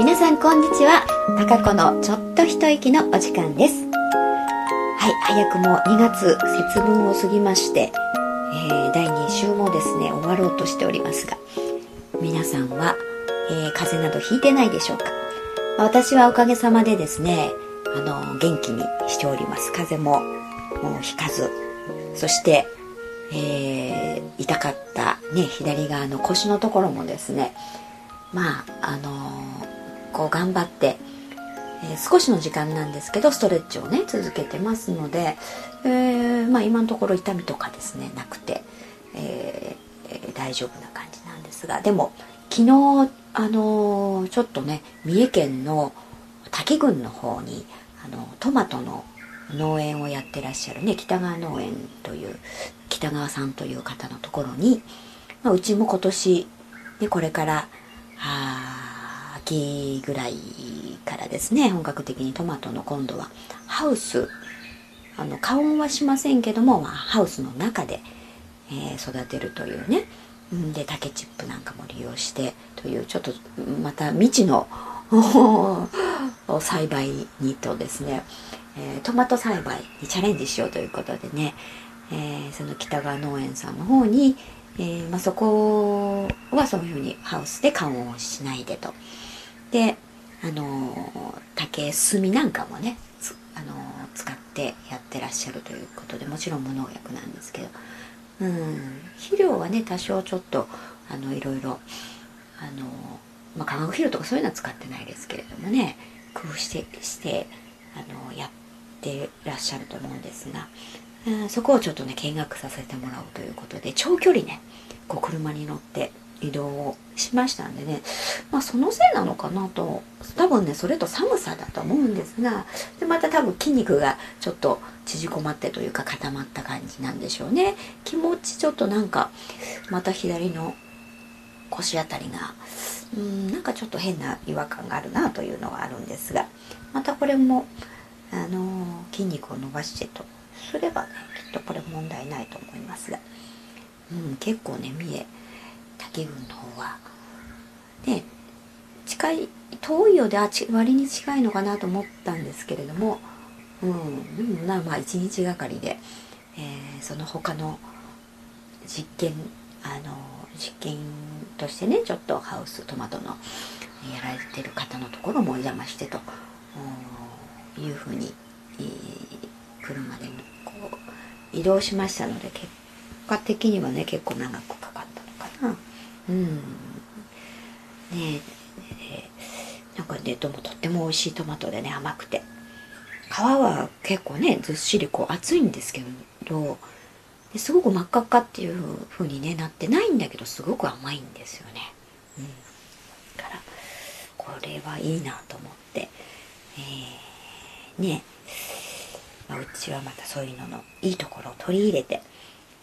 皆さんこんにちは。高子のちょっと一息のお時間です。はい早くも2月節分を過ぎまして、えー第2週もですね終わろうとしておりますが皆さんは、えー風邪などひいてないでしょうか？私はおかげさまでですねあの元気にしております。風邪ももうひかず。そして、えー痛かった、ね、左側の腰のところもですねまああのーこう頑張って、えー少しの時間なんですけどストレッチをね続けてますので、えーまあ、今のところ痛みとかですねなくて、えーえ大丈夫な感じなんですがでも昨日あのちょっとね三重県の滝郡の方にあのトマトの農園をやってらっしゃるね北川農園という北川さんという方のところに、まあ、うちも今年、ね、これから秋ぐらいからですね本格的にトマトの今度は。ハウス。あの加温はしませんけども、まあ、ハウスの中で、えー育てるというね。で竹チップなんかも利用してというちょっとまた未知の 栽培にとですね、えートマト栽培にチャレンジしようということでね、えーその北川農園さんの方に、えーまあ、そこはそういうふうにハウスで加温をしないでと。であの竹炭なんかもね、あの使ってやってらっしゃるということでもちろん無農薬なんですけど、うん、肥料はね多少ちょっとあのいろいろあのまあ、化学肥料とかそういうのは使ってないですけれどもね工夫してしてあのやってらっしゃると思うんですが、うんそこをちょっとね見学させてもらおうということで長距離ねこう車に乗って移動をしましたんでね。まあそのせいなのかなと。多分ねそれと寒さだと思うんですが。でまた多分筋肉がちょっと縮こまってというか固まった感じなんでしょうね。気持ちちょっとなんかまた左の腰あたりがうんなんかちょっと変な違和感があるなというのはあるんですが。またこれもあの筋肉を伸ばしてとすればねきっとこれ問題ないと思いますが、うん、結構ね三重滝郡の方は。ね近い遠いようであち割に近いのかなと思ったんですけれども、うん、なまあ一日がかりで、えーその他の実験あの実験としてねちょっとハウストマトのやられてる方のところもお邪魔してと。いうふうに、えー車でこう移動しましたので結果的にはね結構長くかかったのかな。うん。ねえなんかねどうもとっても美味しいトマトでね甘くて。皮は結構ねずっしりこう厚いんですけどすごく真っ赤っかっていう風にねなってないんだけどすごく甘いんですよね。うん、だからこれはいいなと思って、えーね、まあ、うちはまたそういうののいいところを取り入れて、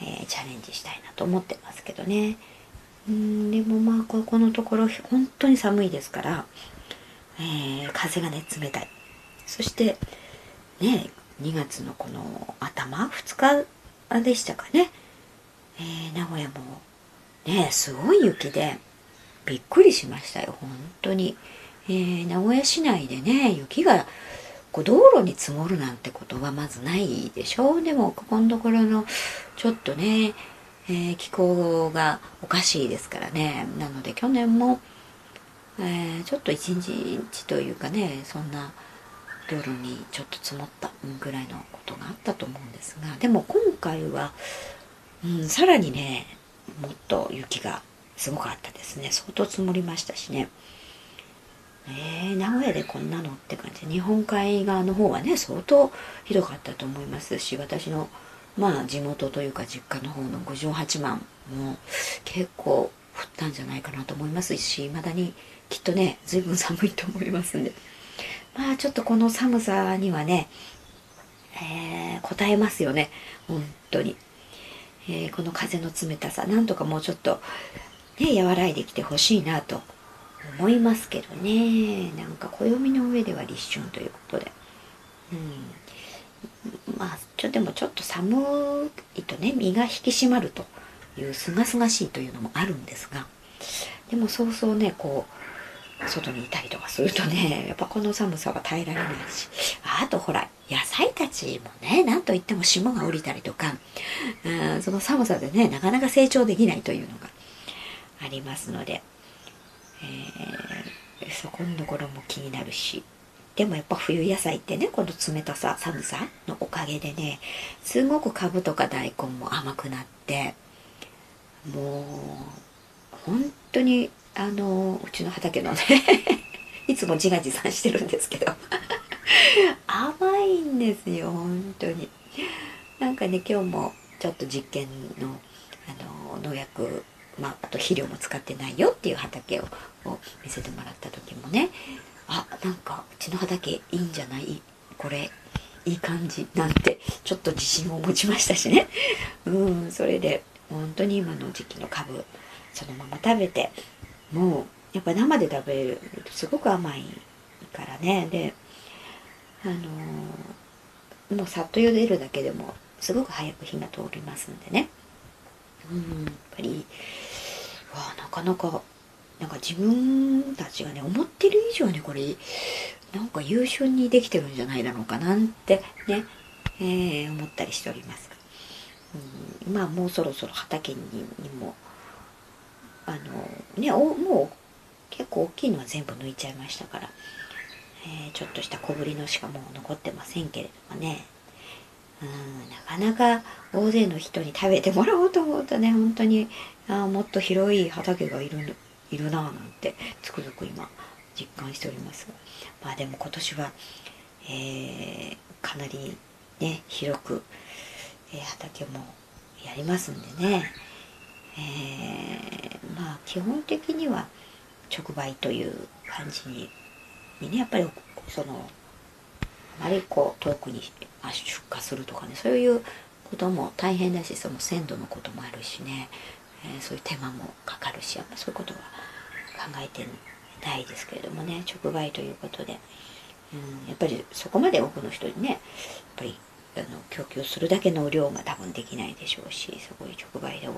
えーチャレンジしたいなと思ってますけどね。うんでもまあここのところ本当に寒いですから、えー風がね冷たい。そしてね2月のこの頭2日でしたかね、えー名古屋もねすごい雪でびっくりしましたよ本当に、えー名古屋市内でね雪がこう道路に積もるなんてことはまずないでしょう。でもここのところのちょっとね、えー気候がおかしいですからね。なので去年も、えーちょっと一日というかねそんな道路にちょっと積もったぐらいのことがあったと思うんですがでも今回は、うん、さらにねもっと雪がすごかったですね。相当積もりましたしね。えー、名古屋でこんなのって感じ。日本海側の方はね相当ひどかったと思いますし私のまあ地元というか実家の方の五条八幡も結構降ったんじゃないかなと思いますし未だにきっとね随分寒いと思いますんで。まあちょっとこの寒さにはね、えー、応えますよね。本当に、えーこの風の冷たさなんとかもうちょっとね和らいできてほしいなと思いますけどね。なんか暦の上では立春ということで。うん。まあちょでもちょっと寒いとね身が引き締まるというすがすがしいというのもあるんですがでもそうそうねこう外にいたりとかするとねやっぱこの寒さは耐えられないしあとほら野菜たちもね何といっても霜が降りたりとか、うん、その寒さでねなかなか成長できないというのがありますので、えー、そこのところも気になるし。でもやっぱ冬野菜ってねこの冷たさ寒さのおかげでねすごくカブとか大根も甘くなってもう本当にあのうちの畑のね いつも自画自賛してるんですけど甘いんですよ本当に。なんかね今日もちょっと実験のあの農薬まあ、あと肥料も使ってないよっていう畑を見せてもらった時もねあなんかうちの畑いいんじゃない？これいい感じなんてちょっと自信を持ちましたしね。うんそれで本当に今の時期のカブそのまま食べてもうやっぱ生で食べるとすごく甘いからね。であのー、もうさっと茹でるだけでもすごく早く火が通りますんでね。うんやっぱりわなかなかなんか自分たちがね思ってる以上にこれなんか優秀にできてるんじゃないだろうかなんてね、えー、思ったりしております。うん、まあもうそろそろ畑ににもあのねおもう結構大きいのは全部抜いちゃいましたから、えー、ちょっとした小ぶりのしかもう残ってませんけれどもねうんなかなか大勢の人に食べてもらおうと思うとね本当にあもっと広い畑がいるいるなぁなんてつくづく今実感しております。まあでも今年は、えー、かなりね広く、えー、畑もやりますんでね、えー、まあ基本的には直売という感じににねやっぱりそのあまりこう遠くに出荷するとかねそういうことも大変だしその鮮度のこともあるしね、えー、そういう手間もかかるしやっぱそういうことは考えてないですけれどもね直売ということで、うん、やっぱりそこまで多くの人にねやっぱりあの供給するだけの量が多分できないでしょうしそこに直売で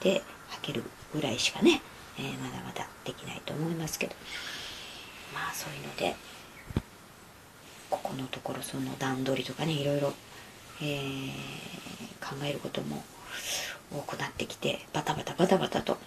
で履けるぐらいしかね、えー、まだまだできないと思いますけど。まあそういうのでここのところその段取りとかねいろいろ、えー、考えることも多くなってきてバタバタバタバタと、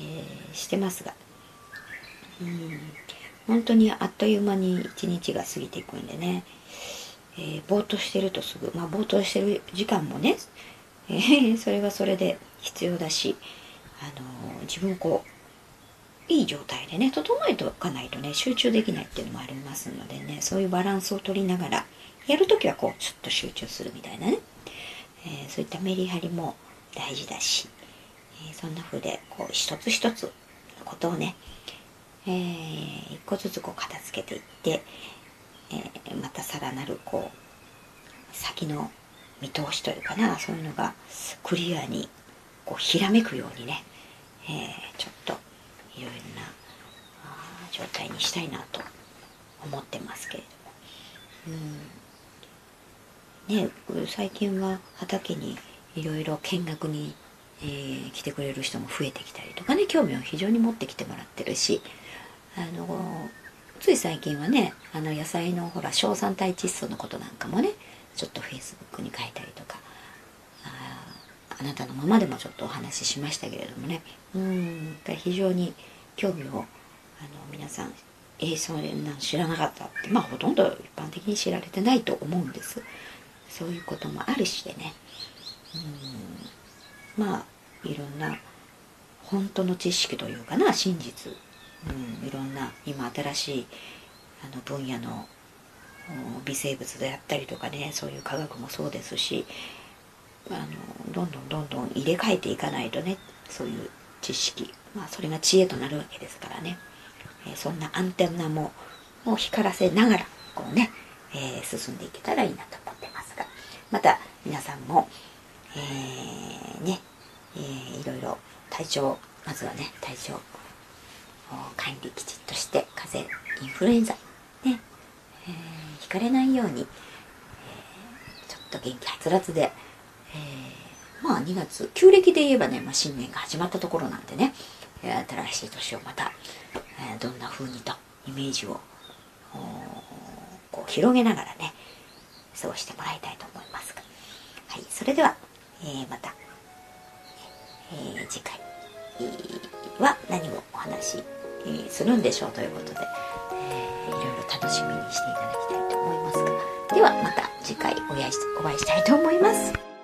えー、してますが。うん。本当にあっという間に一日が過ぎていくんでね、えー、ぼーっとしてるとすぐまあぼーっとしてる時間もね、えー、それはそれで必要だし、あのー、自分こういい状態でね整えておかないとね集中できないっていうのもありますのでねそういうバランスを取りながらやるときはこうちょっと集中するみたいなね、えー、そういったメリハリも大事だし、えー、そんな風でこう一つ一つのことをね、えー、一個ずつこう片付けていって、えまたさらなるこう先の見通しというかなそういうのがクリアにこうひらめくようにね、えちょっといろいろな状態にしたいなと思ってますけれども。うんね、最近は畑にいろいろ見学に、えー、来てくれる人も増えてきたりとかね興味を非常に持ってきてもらってるしあのつい最近はねあの野菜のほら硝酸体窒素のことなんかもねちょっとフェイスブックに書いたりとかあなたのままでもちょっとお話ししましたけれどもねうん非常に興味をあの皆さんえー、そんなん知らなかったってまあほとんど一般的に知られてないと思うんです。そういうこともあるしでね。まあいろんな本当の知識というかな真実、うん、いろんな今新しいあの分野の微生物であったりとかねそういう科学もそうですしあのどんどんどんどん入れ替えていかないとねそういう知識、まあ、それが知恵となるわけですからね、えー、そんなアンテナもを光らせながらこうね、えー、進んでいけたらいいなと思ってますが。また皆さんも、えー、ね、えー、いろいろ体調まずはね体調管理きちっとして風邪インフルエンザね、えー、ひかれないように、えー、ちょっと元気はつらつでえー、まあ2月旧暦で言えばね、まあ、新年が始まったところなんでね新しい年をまた、えーどんな風にとイメージをーこう広げながらね過ごしてもらいたいと思いますが。はいそれでは、えーまた、えー次回は何をお話し、するんでしょうということで、えーいろいろ楽しみにしていただきたいと思いますがではまた次回お会いしたいと思います。